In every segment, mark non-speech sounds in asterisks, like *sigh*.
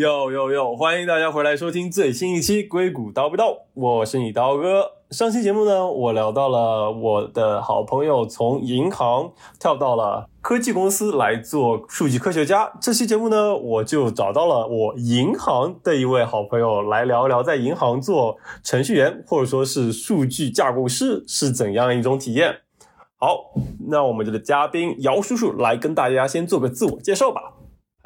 哟哟哟！欢迎大家回来收听最新一期《硅谷叨不叨》，我是你刀哥。上期节目呢，我聊到了我的好朋友从银行跳到了科技公司来做数据科学家。这期节目呢，我就找到了我银行的一位好朋友来聊聊，在银行做程序员或者说是数据架构师是怎样一种体验。好，那我们这个嘉宾姚叔叔来跟大家先做个自我介绍吧。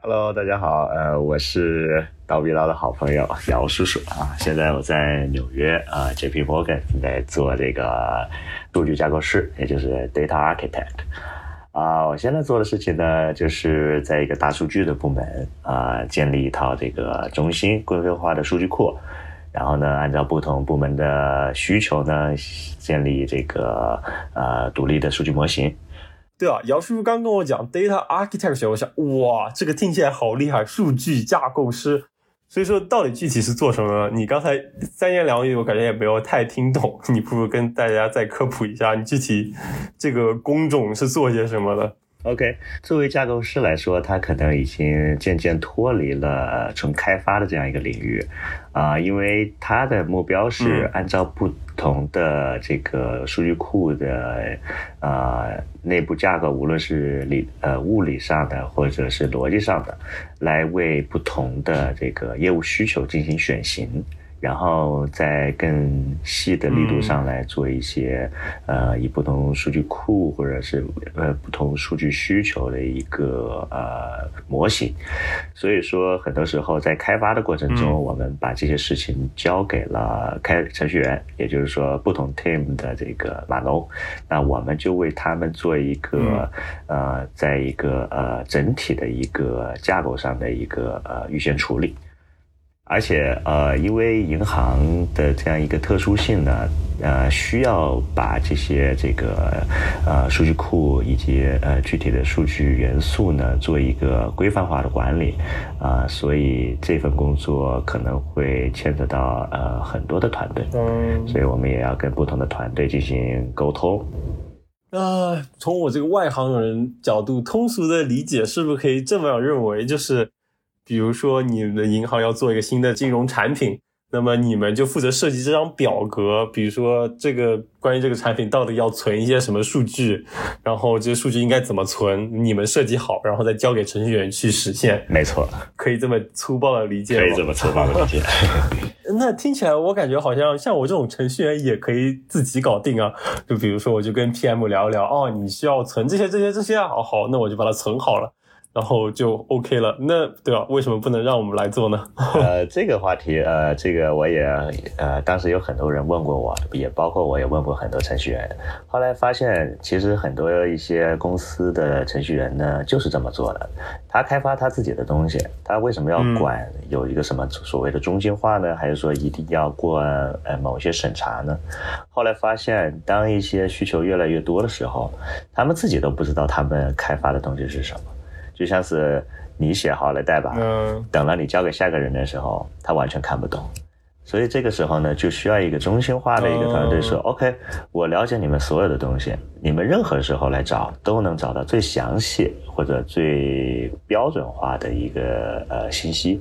Hello，大家好，呃，我是刀逼刀的好朋友姚叔叔啊。现在我在纽约啊，JP Morgan 在做这个数据架构师，也就是 Data Architect 啊。我现在做的事情呢，就是在一个大数据的部门啊，建立一套这个中心规范化的数据库，然后呢，按照不同部门的需求呢，建立这个呃独立的数据模型。对啊，姚叔叔刚跟我讲 data architecture，我想哇，这个听起来好厉害，数据架构师。所以说，到底具体是做什么呢？你刚才三言两语，我感觉也没有太听懂。你不如跟大家再科普一下，你具体这个工种是做些什么的？OK，作为架构师来说，他可能已经渐渐脱离了纯开发的这样一个领域，啊，因为他的目标是按照不同的这个数据库的啊内部架构，无论是理呃物理上的或者是逻辑上的，来为不同的这个业务需求进行选型。然后在更细的力度上来做一些，呃，以不同数据库或者是呃不同数据需求的一个呃模型。所以说，很多时候在开发的过程中，我们把这些事情交给了开程序员，也就是说不同 team 的这个码农，那我们就为他们做一个呃，在一个呃整体的一个架构上的一个呃预先处理。而且，呃，因为银行的这样一个特殊性呢，呃，需要把这些这个呃数据库以及呃具体的数据元素呢做一个规范化的管理，啊，所以这份工作可能会牵扯到呃很多的团队，嗯，所以我们也要跟不同的团队进行沟通。啊，从我这个外行人角度通俗的理解，是不是可以这么样认为，就是？比如说，你们的银行要做一个新的金融产品，那么你们就负责设计这张表格。比如说，这个关于这个产品到底要存一些什么数据，然后这些数据应该怎么存，你们设计好，然后再交给程序员去实现。没错，可以这么粗暴的理解可以这么粗暴的理解。*laughs* 那听起来我感觉好像像我这种程序员也可以自己搞定啊。就比如说，我就跟 PM 聊一聊，哦，你需要存这些、这些、这些，好好，那我就把它存好了。然后就 OK 了，那对吧？为什么不能让我们来做呢？*laughs* 呃，这个话题，呃，这个我也，呃，当时有很多人问过我，也包括我也问过很多程序员。后来发现，其实很多一些公司的程序员呢，就是这么做的。他开发他自己的东西，他为什么要管有一个什么所谓的中心化呢？还是说一定要过呃某些审查呢？后来发现，当一些需求越来越多的时候，他们自己都不知道他们开发的东西是什么。就像是你写好了代码，等了你交给下个人的时候，他完全看不懂。所以这个时候呢，就需要一个中心化的一个团队说：“OK，我了解你们所有的东西，你们任何时候来找都能找到最详细或者最标准化的一个呃信息。”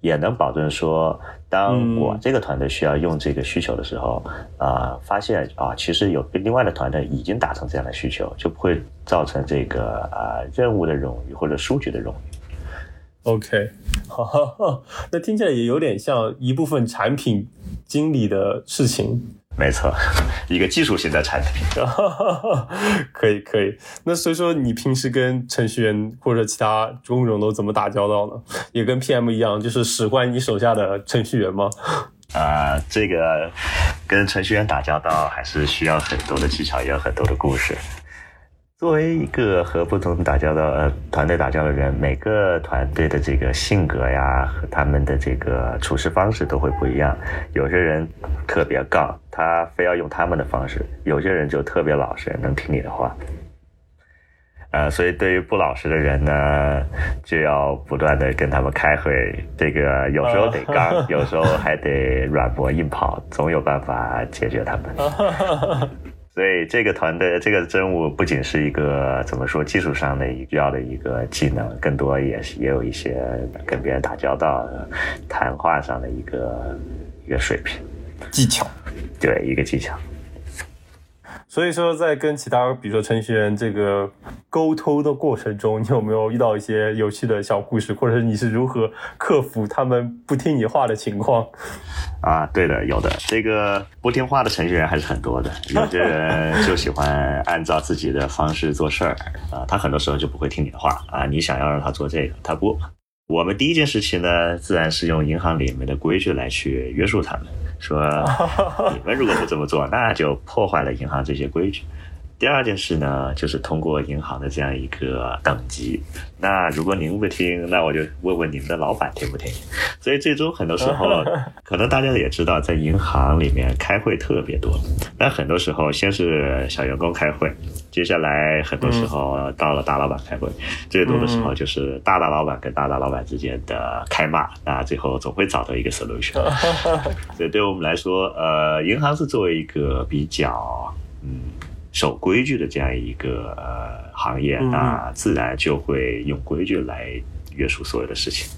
也能保证说，当我这个团队需要用这个需求的时候，啊，发现啊，其实有另外的团队已经达成这样的需求，就不会造成这个啊任务的冗余或者数据的冗余。OK，*laughs* 好，那听起来也有点像一部分产品经理的事情。没错，*laughs* 一个技术型的产品，*laughs* 可以可以。那所以说，你平时跟程序员或者其他工种都怎么打交道呢？也跟 PM 一样，就是使唤你手下的程序员吗？*laughs* 啊，这个跟程序员打交道还是需要很多的技巧，也有很多的故事。作为一个和不同打交道呃团队打交道的人，每个团队的这个性格呀和他们的这个处事方式都会不一样。有些人特别杠，他非要用他们的方式；有些人就特别老实，能听你的话。呃，所以对于不老实的人呢，就要不断的跟他们开会。这个有时候得刚，*laughs* 有时候还得软磨硬泡，总有办法解决他们。*laughs* *laughs* 所以这个团队这个任务不仅是一个怎么说技术上的需要的一个技能，更多也是也有一些跟别人打交道、谈话上的一个一个水平技巧，对一个技巧。所以说，在跟其他比如说程序员这个沟通的过程中，你有没有遇到一些有趣的小故事，或者是你是如何克服他们不听你话的情况？啊，对的，有的。这个不听话的程序员还是很多的，有些人就喜欢按照自己的方式做事儿啊，他很多时候就不会听你的话啊，你想要让他做这个，他不。我们第一件事情呢，自然是用银行里面的规矩来去约束他们。说 *laughs* 你们如果不这么做，那就破坏了银行这些规矩。第二件事呢，就是通过银行的这样一个等级。那如果您不听，那我就问问你们的老板听不听。所以最终很多时候，*laughs* 可能大家也知道，在银行里面开会特别多。但很多时候，先是小员工开会，接下来很多时候到了大老板开会，最多的时候就是大大老板跟大大老板之间的开骂。那最后总会找到一个 solution。*laughs* 所以对我们来说，呃，银行是作为一个比较嗯。守规矩的这样一个呃行业，那自然就会用规矩来约束所有的事情。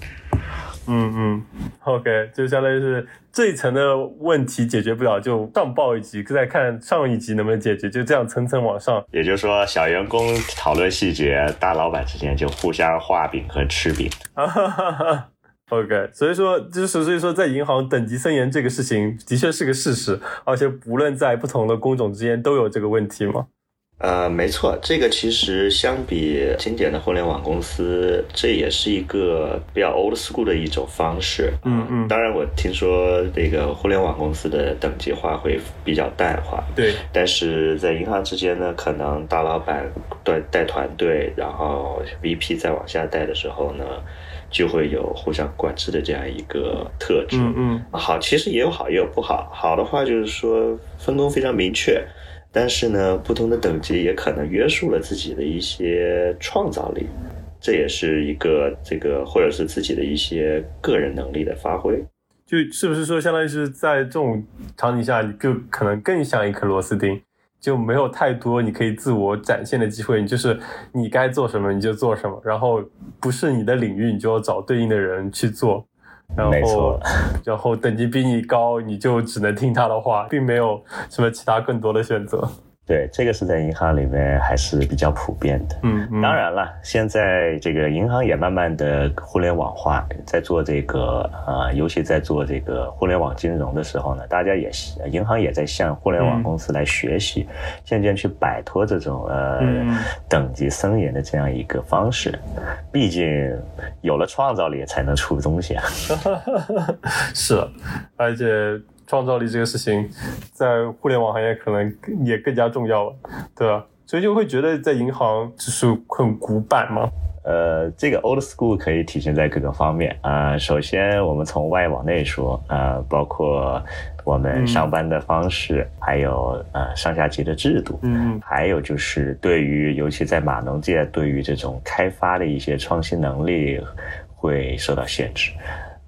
嗯嗯，OK，就相当于是这一层的问题解决不了，就上报一级，再看上一级能不能解决，就这样层层往上。也就是说，小员工讨论细节，大老板之间就互相画饼和吃饼。*laughs* OK，所以说就是所以说，在银行等级森严这个事情的确是个事实，而且无论在不同的工种之间都有这个问题吗？呃，没错，这个其实相比经典的互联网公司，这也是一个比较 old school 的一种方式。嗯嗯。当然，我听说这个互联网公司的等级化会比较淡化。对。但是在银行之间呢，可能大老板带带团队，然后 VP 再往下带的时候呢。就会有互相管制的这样一个特质。嗯嗯，好，其实也有好也有不好。好的话就是说分工非常明确，但是呢，不同的等级也可能约束了自己的一些创造力，这也是一个这个或者是自己的一些个人能力的发挥。就是不是说，相当于是在这种场景下，你就可能更像一颗螺丝钉。就没有太多你可以自我展现的机会，你就是你该做什么你就做什么，然后不是你的领域，你就要找对应的人去做，然后 *laughs* 然后等级比你高，你就只能听他的话，并没有什么其他更多的选择。对，这个是在银行里面还是比较普遍的。嗯，当然了，现在这个银行也慢慢的互联网化，在做这个呃，尤其在做这个互联网金融的时候呢，大家也银行也在向互联网公司来学习，渐渐去摆脱这种呃等级森严的这样一个方式。毕竟有了创造力才能出东西啊。*laughs* 是，而且。创造力这个事情，在互联网行业可能也更加重要了，对吧？所以就会觉得在银行就是很古板嘛。呃，这个 old school 可以体现在各个方面啊。首先，我们从外往内说啊，包括我们上班的方式，还有呃上下级的制度，嗯，还有就是对于尤其在码农界，对于这种开发的一些创新能力会受到限制。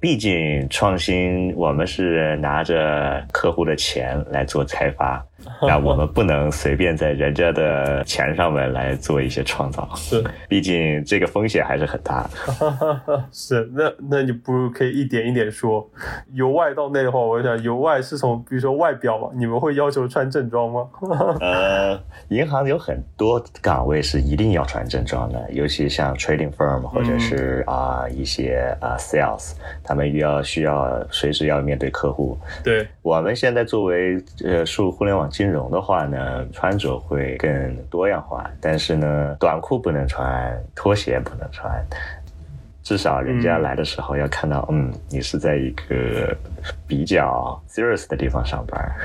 毕竟创新，我们是拿着客户的钱来做开发。*laughs* 那我们不能随便在人家的钱上面来做一些创造，是，毕竟这个风险还是很大的。*laughs* 是，那那你不如可以一点一点说。由外到内的话，我想由外是从比如说外表嘛，你们会要求穿正装吗？*laughs* 呃，银行有很多岗位是一定要穿正装的，尤其像 trading firm 或者是啊一些啊 sales，他们要需要随时要面对客户。对，我们现在作为呃数互联网。金融的话呢，穿着会更多样化，但是呢，短裤不能穿，拖鞋不能穿，至少人家来的时候要看到，嗯，你是在一个比较 serious 的地方上班，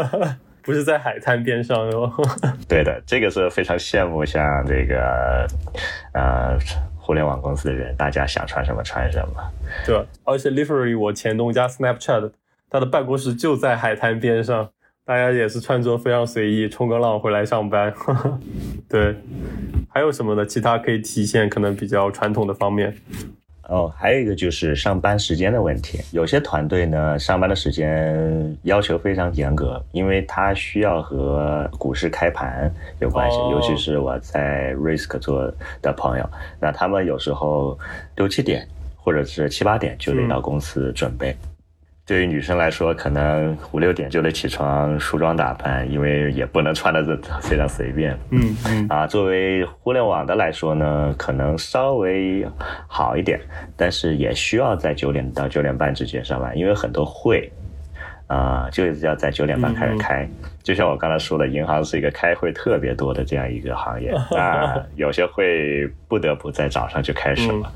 *laughs* 不是在海滩边上哟。*laughs* 对的，这个是非常羡慕像这个呃互联网公司的人，大家想穿什么穿什么。对，而且 literally 我前东家 Snapchat，他的办公室就在海滩边上。大家也是穿着非常随意，冲个浪回来上班。*laughs* 对，还有什么呢？其他可以体现可能比较传统的方面？哦，还有一个就是上班时间的问题。有些团队呢，上班的时间要求非常严格，因为它需要和股市开盘有关系。尤其是我在 Risk 做的朋友，那他们有时候六七点或者是七八点就得到公司准备。对于女生来说，可能五六点就得起床梳妆打扮，因为也不能穿的非常随便。嗯嗯。啊，作为互联网的来说呢，可能稍微好一点，但是也需要在九点到九点半之间上班，因为很多会啊，就是要在九点半开始开。就像我刚才说的，银行是一个开会特别多的这样一个行业，*laughs* 那有些会不得不在早上就开始了。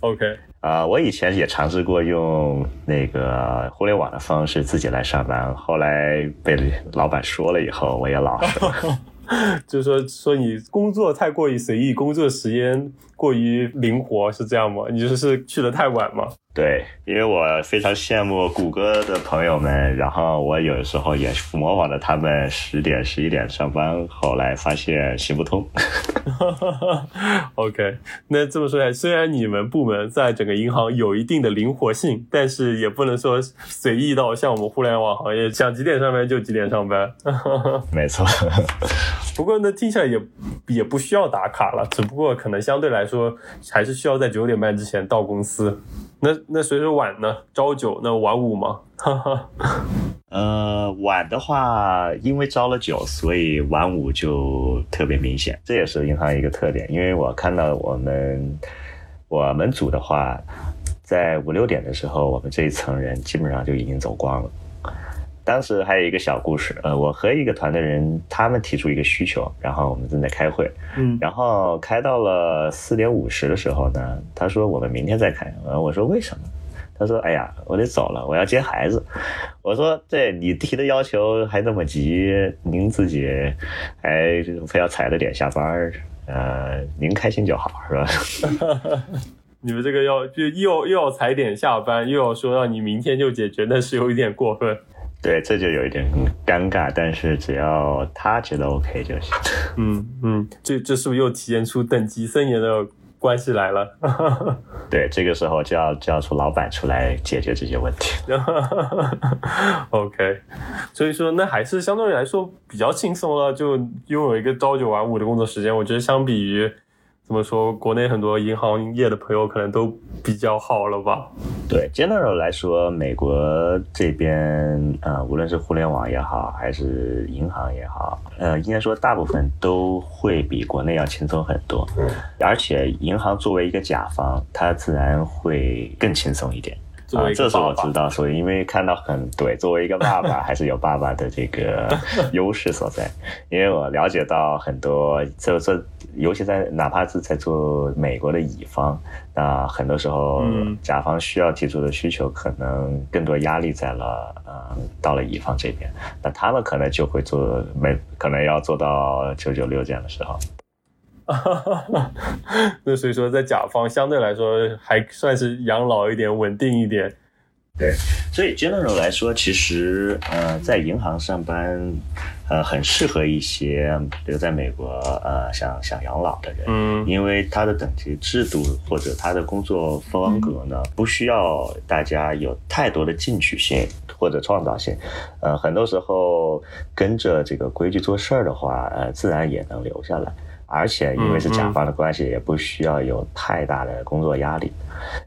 OK。啊，我以前也尝试过用那个互联网的方式自己来上班，后来被老板说了以后，我也老实了。*laughs* 就是说，说你工作太过于随意，工作时间过于灵活，是这样吗？你就是去的太晚吗？对，因为我非常羡慕谷歌的朋友们，然后我有的时候也模仿着他们十点、十一点上班，后来发现行不通。*laughs* OK，那这么说来，虽然你们部门在整个银行有一定的灵活性，但是也不能说随意到像我们互联网行业，想几点上班就几点上班。*laughs* 没错。*laughs* 不过呢，听起来也也不需要打卡了，只不过可能相对来说还是需要在九点半之前到公司。那那随着晚呢？朝九那晚五吗？哈哈 *laughs* 呃，晚的话，因为招了九，所以晚五就特别明显。这也是银行一个特点，因为我看到我们我们组的话，在五六点的时候，我们这一层人基本上就已经走光了。当时还有一个小故事，呃，我和一个团队人，他们提出一个需求，然后我们正在开会，嗯，然后开到了四点五十的时候呢，他说我们明天再开，呃，我说为什么？他说，哎呀，我得走了，我要接孩子。我说，对你提的要求还那么急，您自己还非要踩着点下班，呃，您开心就好，是吧？*laughs* 你们这个要就又又要踩点下班，又要说让你明天就解决，那是有一点过分。对，这就有一点尴尬，但是只要他觉得 OK 就行。嗯嗯，这这是不是又体现出等级森严的关系来了？*laughs* 对，这个时候就要叫出老板出来解决这些问题。*laughs* OK，所以说那还是相对来说比较轻松了，就拥有一个朝九晚五的工作时间。我觉得相比于。怎么说？国内很多银行业的朋友可能都比较好了吧？对，general 来说，美国这边呃，无论是互联网也好，还是银行也好，呃，应该说大部分都会比国内要轻松很多。嗯，而且银行作为一个甲方，它自然会更轻松一点。啊，这是我知道，所以因为看到很对，作为一个爸爸，还是有爸爸的这个 *laughs* 优势所在。因为我了解到很多，这这，尤其在哪怕是在做美国的乙方，那很多时候甲方需要提出的需求，可能更多压力在了呃，到了乙方这边，那他们可能就会做，没可能要做到九九六这样的时候。*laughs* 那所以说，在甲方相对来说还算是养老一点、稳定一点。对，所以 general 来说，其实呃，在银行上班，呃，很适合一些留在美国呃想想养老的人。嗯，因为他的等级制度或者他的工作风格呢，不需要大家有太多的进取性或者创造性。呃，很多时候跟着这个规矩做事儿的话，呃，自然也能留下来。而且因为是甲方的关系，也不需要有太大的工作压力。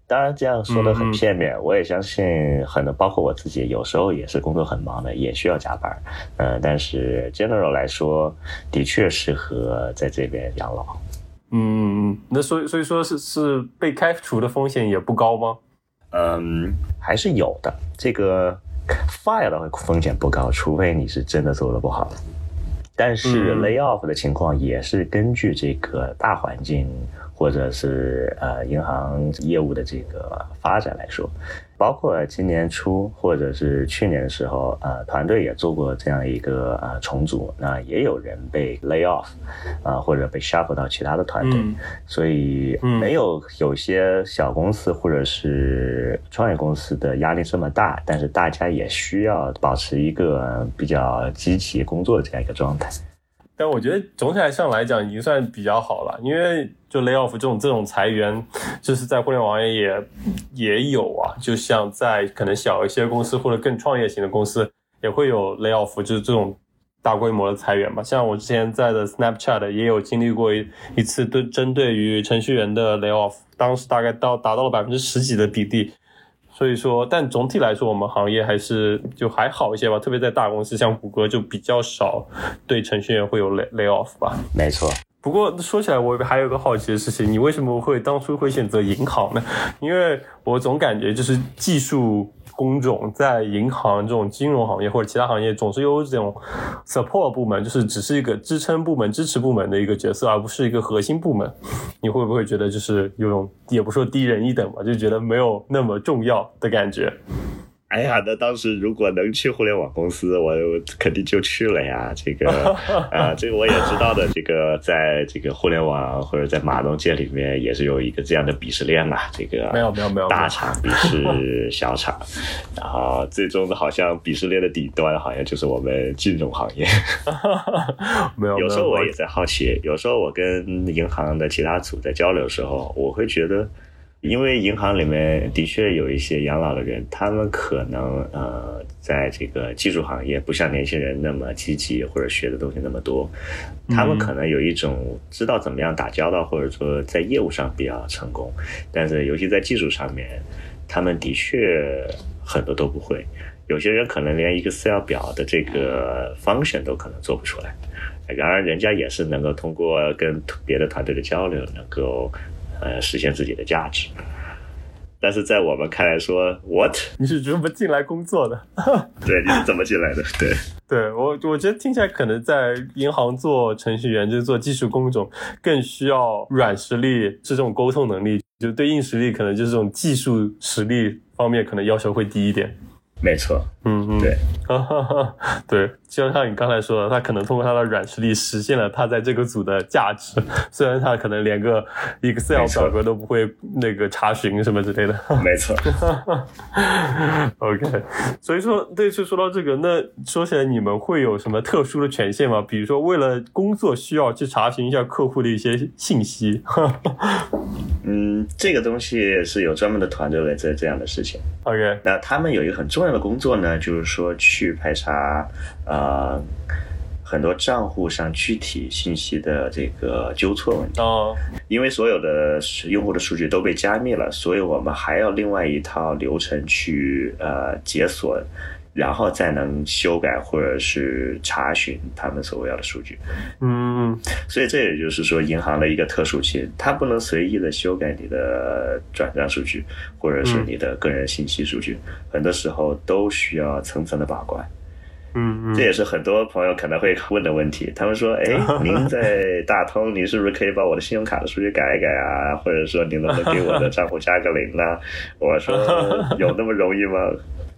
当然这样说的很片面，我也相信很多，包括我自己，有时候也是工作很忙的，也需要加班。呃，但是 general 来说，的确适合在这边养老。嗯嗯嗯，那所以所以说是是被开除的风险也不高吗？嗯，还是有的。这个 fire 的风险不高，除非你是真的做的不好。但是 lay off 的情况也是根据这个大环境。或者是呃银行业务的这个发展来说，包括今年初或者是去年的时候，呃团队也做过这样一个呃重组，那也有人被 lay off，啊或者被 shuffle 到其他的团队，所以没有有些小公司或者是创业公司的压力这么大，但是大家也需要保持一个比较积极工作的这样一个状态。但我觉得总体来上来讲已经算比较好了，因为就 lay off 这种这种裁员，就是在互联网也也也有啊，就像在可能小一些公司或者更创业型的公司也会有 lay off，就是这种大规模的裁员嘛。像我之前在的 Snapchat 也有经历过一一次对针对于程序员的 lay off，当时大概到达到了百分之十几的比例。所以说，但总体来说，我们行业还是就还好一些吧。特别在大公司，像谷歌就比较少对程序员会有 lay lay off 吧。没错。不过说起来，我还有个好奇的事情，你为什么会当初会选择银行呢？因为我总感觉就是技术。工种在银行这种金融行业或者其他行业，总是有这种 support 部门，就是只是一个支撑部门、支持部门的一个角色，而不是一个核心部门。你会不会觉得就是有种，也不说低人一等吧，就觉得没有那么重要的感觉？哎呀，那当时如果能去互联网公司，我肯定就去了呀。这个 *laughs* 啊，这个我也知道的。这个在这个互联网或者在马龙界里面，也是有一个这样的鄙视链嘛。这个没有没有没有，大厂鄙视 *laughs* 小厂，然后最终的好像鄙视链的底端，好像就是我们金融行业。*laughs* 没有，有时候我也在好奇，有时候我跟银行的其他组在交流的时候，我会觉得。因为银行里面的确有一些养老的人，他们可能呃，在这个技术行业不像年轻人那么积极，或者学的东西那么多，他们可能有一种知道怎么样打交道，或者说在业务上比较成功，但是尤其在技术上面，他们的确很多都不会。有些人可能连 Excel 表的这个 function 都可能做不出来，然而人家也是能够通过跟别的团队的交流，能够。呃，实现自己的价值，但是在我们看来说，what？你是怎么进来工作的？*laughs* 对，你是怎么进来的？对，对我，我觉得听起来可能在银行做程序员，就是做技术工种，更需要软实力，是这种沟通能力，就对硬实力，可能就是这种技术实力方面，可能要求会低一点。没错，嗯嗯，对，*laughs* 对，就像你刚才说的，他可能通过他的软实力实现了他在这个组的价值，*laughs* 虽然他可能连个 Excel 表格都不会那个查询什么之类的。*laughs* 没错，OK，所以说，这次说到这个，那说起来你们会有什么特殊的权限吗？比如说为了工作需要去查询一下客户的一些信息？嗯，这个东西是有专门的团队来做这样的事情。OK，那他们有一个很重要的工作呢，就是说去排查呃很多账户上具体信息的这个纠错问题。哦，因为所有的用户的数据都被加密了，所以我们还要另外一套流程去呃解锁。然后再能修改或者是查询他们所要的数据，嗯，所以这也就是说银行的一个特殊性，它不能随意的修改你的转账数据或者是你的个人信息数据，很多时候都需要层层的把关，嗯，这也是很多朋友可能会问的问题。他们说，哎，*laughs* 您在大通，您是不是可以把我的信用卡的数据改一改啊？或者说，您能不能给我的账户加个零呢？*laughs* 我说，有那么容易吗？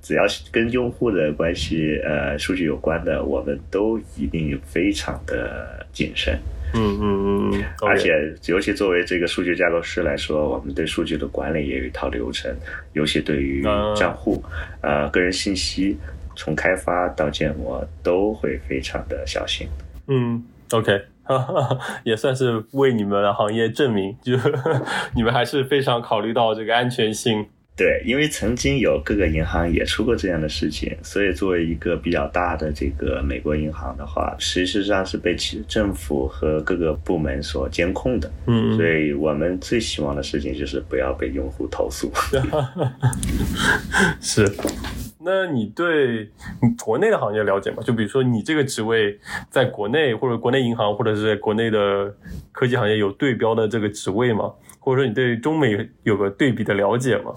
只要是跟用户的关系、呃数据有关的，我们都一定非常的谨慎。嗯嗯嗯。而且，尤其作为这个数据架构师来说，我们对数据的管理也有一套流程，尤其对于账户、呃个人信息，从开发到建模，都会非常的小心。嗯，OK，哈哈 *laughs* 也算是为你们的行业证明，就 *laughs* 你们还是非常考虑到这个安全性。对，因为曾经有各个银行也出过这样的事情，所以作为一个比较大的这个美国银行的话，实际上是被其政府和各个部门所监控的。嗯，所以我们最希望的事情就是不要被用户投诉。*laughs* 是，那你对国内的行业了解吗？就比如说你这个职位在国内或者国内银行或者是国内的科技行业有对标的这个职位吗？或者说你对中美有个对比的了解吗？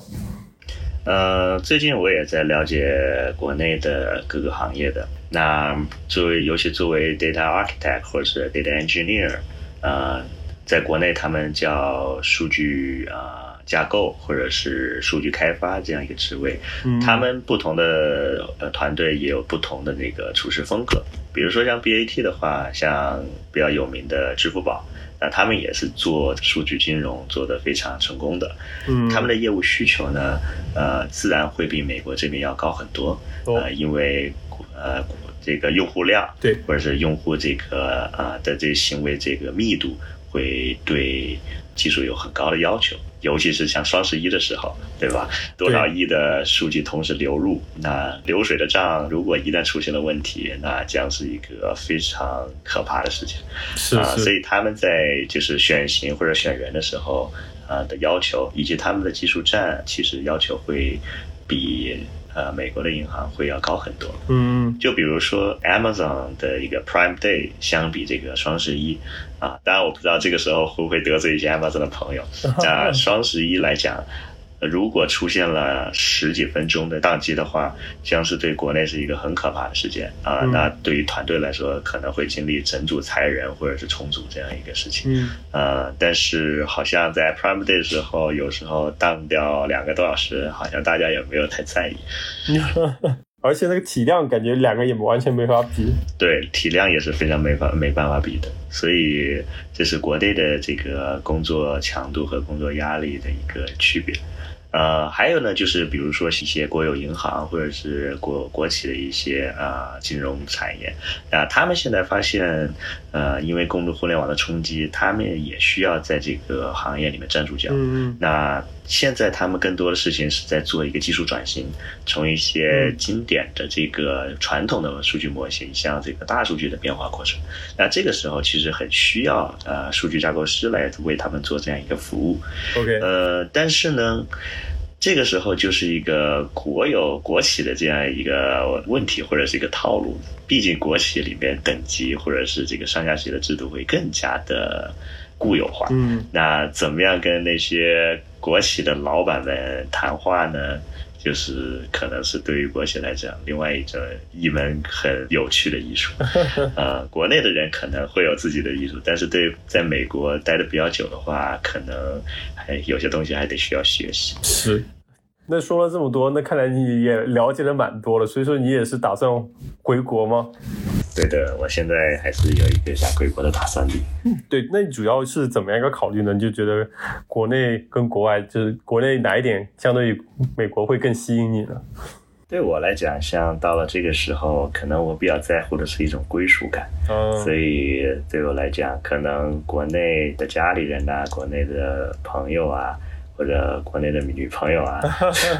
呃，最近我也在了解国内的各个行业的。那作为，尤其作为 data architect 或者是 data engineer，呃，在国内他们叫数据啊架构或者是数据开发这样一个职位。他们不同的呃团队也有不同的那个处事风格。比如说像 BAT 的话，像比较有名的支付宝。那他们也是做数据金融做得非常成功的，嗯，他们的业务需求呢，呃，自然会比美国这边要高很多，呃，因为呃这个用户量，对，或者是用户这个啊的这行为这个密度，会对技术有很高的要求。尤其是像双十一的时候，对吧？多少亿的数据同时流入，那流水的账如果一旦出现了问题，那将是一个非常可怕的事情。是啊，所以他们在就是选型或者选人的时候啊的要求，以及他们的技术站，其实要求会比。呃，美国的银行会要高很多。嗯，就比如说 Amazon 的一个 Prime Day 相比这个双十一啊，当然我不知道这个时候会不会得罪一些 Amazon 的朋友。*laughs* 那双十一来讲。如果出现了十几分钟的宕机的话，将是对国内是一个很可怕的事件啊！那对于团队来说，可能会经历整组裁人或者是重组这样一个事情。嗯，呃，但是好像在 Prime Day 的时候，有时候宕掉两个多小时，好像大家也没有太在意。*laughs* 而且那个体量感觉两个也完全没法比。对，体量也是非常没法没办法比的，所以这是国内的这个工作强度和工作压力的一个区别。呃，还有呢，就是比如说一些国有银行或者是国国企的一些啊金融产业，啊，他们现在发现，呃，因为公众互联网的冲击，他们也需要在这个行业里面站住脚。嗯嗯。那现在他们更多的事情是在做一个技术转型，从一些经典的这个传统的数据模型向这个大数据的变化过程。那这个时候其实很需要呃数据架构师来为他们做这样一个服务。OK。呃，但是呢。这个时候就是一个国有国企的这样一个问题，或者是一个套路。毕竟国企里面等级或者是这个上下级的制度会更加的固有化。嗯，那怎么样跟那些国企的老板们谈话呢？就是可能是对于国企来讲，另外一种一门很有趣的艺术。呃，*laughs* 国内的人可能会有自己的艺术，但是对在美国待的比较久的话，可能还有些东西还得需要学习。是。那说了这么多，那看来你也了解的蛮多了，所以说你也是打算回国吗？对的，我现在还是有一个想回国的打算的。对，那你主要是怎么样一个考虑呢？你就觉得国内跟国外，就是国内哪一点相对于美国会更吸引你呢？对我来讲，像到了这个时候，可能我比较在乎的是一种归属感。嗯，所以对我来讲，可能国内的家里人呐，国内的朋友啊。或者国内的女朋友啊，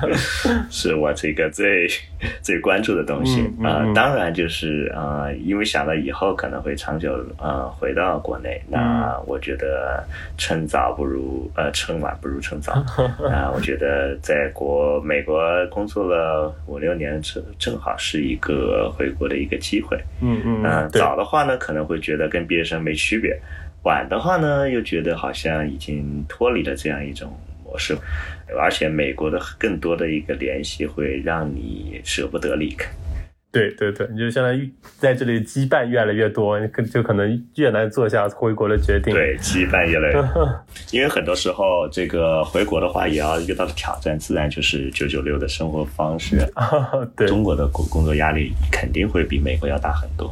*laughs* 是我这个最 *laughs* 最关注的东西啊。当然就是啊，因为想到以后可能会长久啊回到国内，那我觉得趁早不如呃趁晚不如趁早 *laughs* 啊。我觉得在国美国工作了五六年，正正好是一个回国的一个机会。嗯嗯，早的话呢，可能会觉得跟毕业生没区别；晚的话呢，又觉得好像已经脱离了这样一种。模式，而且美国的更多的一个联系会让你舍不得离开。对对对，你就相当于在这里羁绊越来越多，可就可能越难做下回国的决定。对，羁绊越来越多，*laughs* 因为很多时候这个回国的话，也要遇到的挑战，自然就是九九六的生活方式。*laughs* 对，中国的工工作压力肯定会比美国要大很多。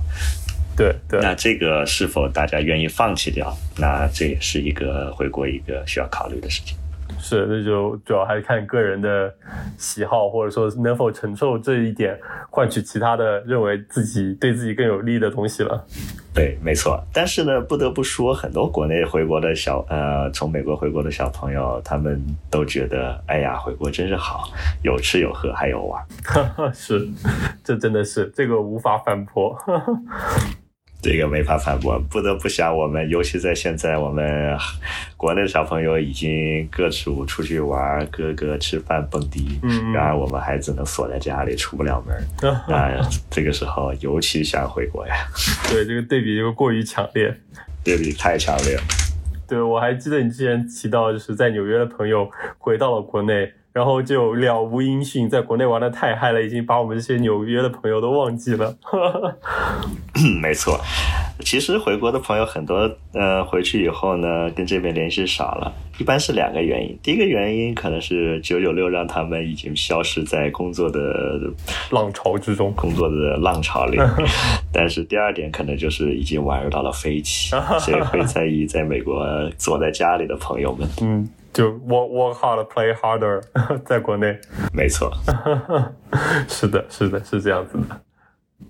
对对，那这个是否大家愿意放弃掉？那这也是一个回国一个需要考虑的事情。是，那就主要还是看个人的喜好，或者说能否承受这一点，换取其他的认为自己对自己更有利的东西了。对，没错。但是呢，不得不说，很多国内回国的小呃，从美国回国的小朋友，他们都觉得，哎呀，回国真是好，有吃有喝还有玩。*laughs* 是，这真的是这个无法反驳。这个没法反驳，不得不想我们，尤其在现在，我们国内的小朋友已经各处出去玩，各个吃饭蹦迪，嗯，然而我们还只能锁在家里，出不了门。啊，这个时候尤其想回国呀。*laughs* 对，这个对比就过于强烈，对比太强烈了。对，我还记得你之前提到，就是在纽约的朋友回到了国内。然后就了无音讯，在国内玩的太嗨了，已经把我们这些纽约的朋友都忘记了。*laughs* 没错，其实回国的朋友很多，呃，回去以后呢，跟这边联系少了，一般是两个原因。第一个原因可能是九九六让他们已经消失在工作的 *laughs* 浪潮之中，工作的浪潮里。但是第二点可能就是已经玩到了飞起，*laughs* 谁会在意在美国坐在家里的朋友们？嗯。就 work work hard, play harder，*laughs* 在国内，没错，*laughs* 是的，是的，是这样子的。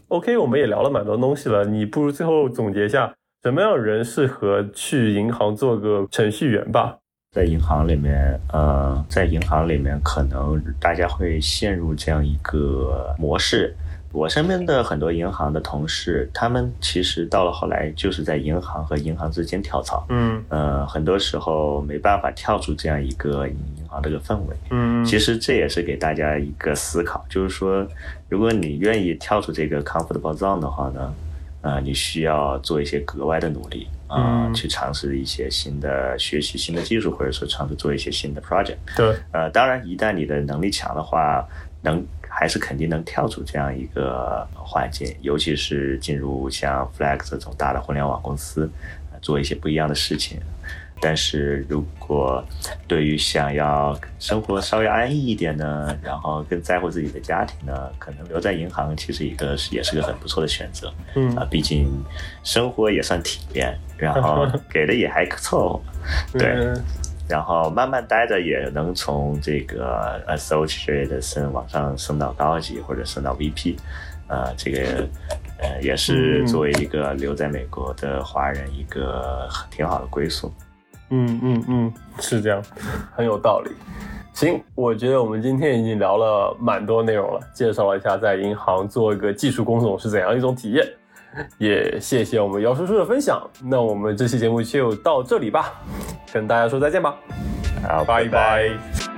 OK，我们也聊了蛮多东西了，你不如最后总结一下，什么样的人适合去银行做个程序员吧？在银行里面，呃，在银行里面，可能大家会陷入这样一个模式。我身边的很多银行的同事，他们其实到了后来就是在银行和银行之间跳槽。嗯，呃，很多时候没办法跳出这样一个银行这个氛围。嗯，其实这也是给大家一个思考，就是说，如果你愿意跳出这个 comfort zone 的话呢，呃，你需要做一些格外的努力啊，去尝试一些新的学习新的技术，或者说尝试做一些新的 project。对，呃，当然，一旦你的能力强的话，能。还是肯定能跳出这样一个环境，尤其是进入像 Flex 这种大的互联网公司，做一些不一样的事情。但是如果对于想要生活稍微安逸一点呢，然后更在乎自己的家庭呢，可能留在银行其实一个也是个很不错的选择。嗯啊，毕竟生活也算体面，然 *laughs* 后给的也还凑合。对。然后慢慢待着，也能从这个 associate 升往上升到高级，或者升到 VP，呃，这个呃也是作为一个留在美国的华人一个挺好的归宿。嗯嗯嗯，是这样，很有道理。行，我觉得我们今天已经聊了蛮多内容了，介绍了一下在银行做一个技术工种是怎样一种体验。*laughs* 也谢谢我们姚叔叔的分享，那我们这期节目就到这里吧，跟大家说再见吧，好，拜拜。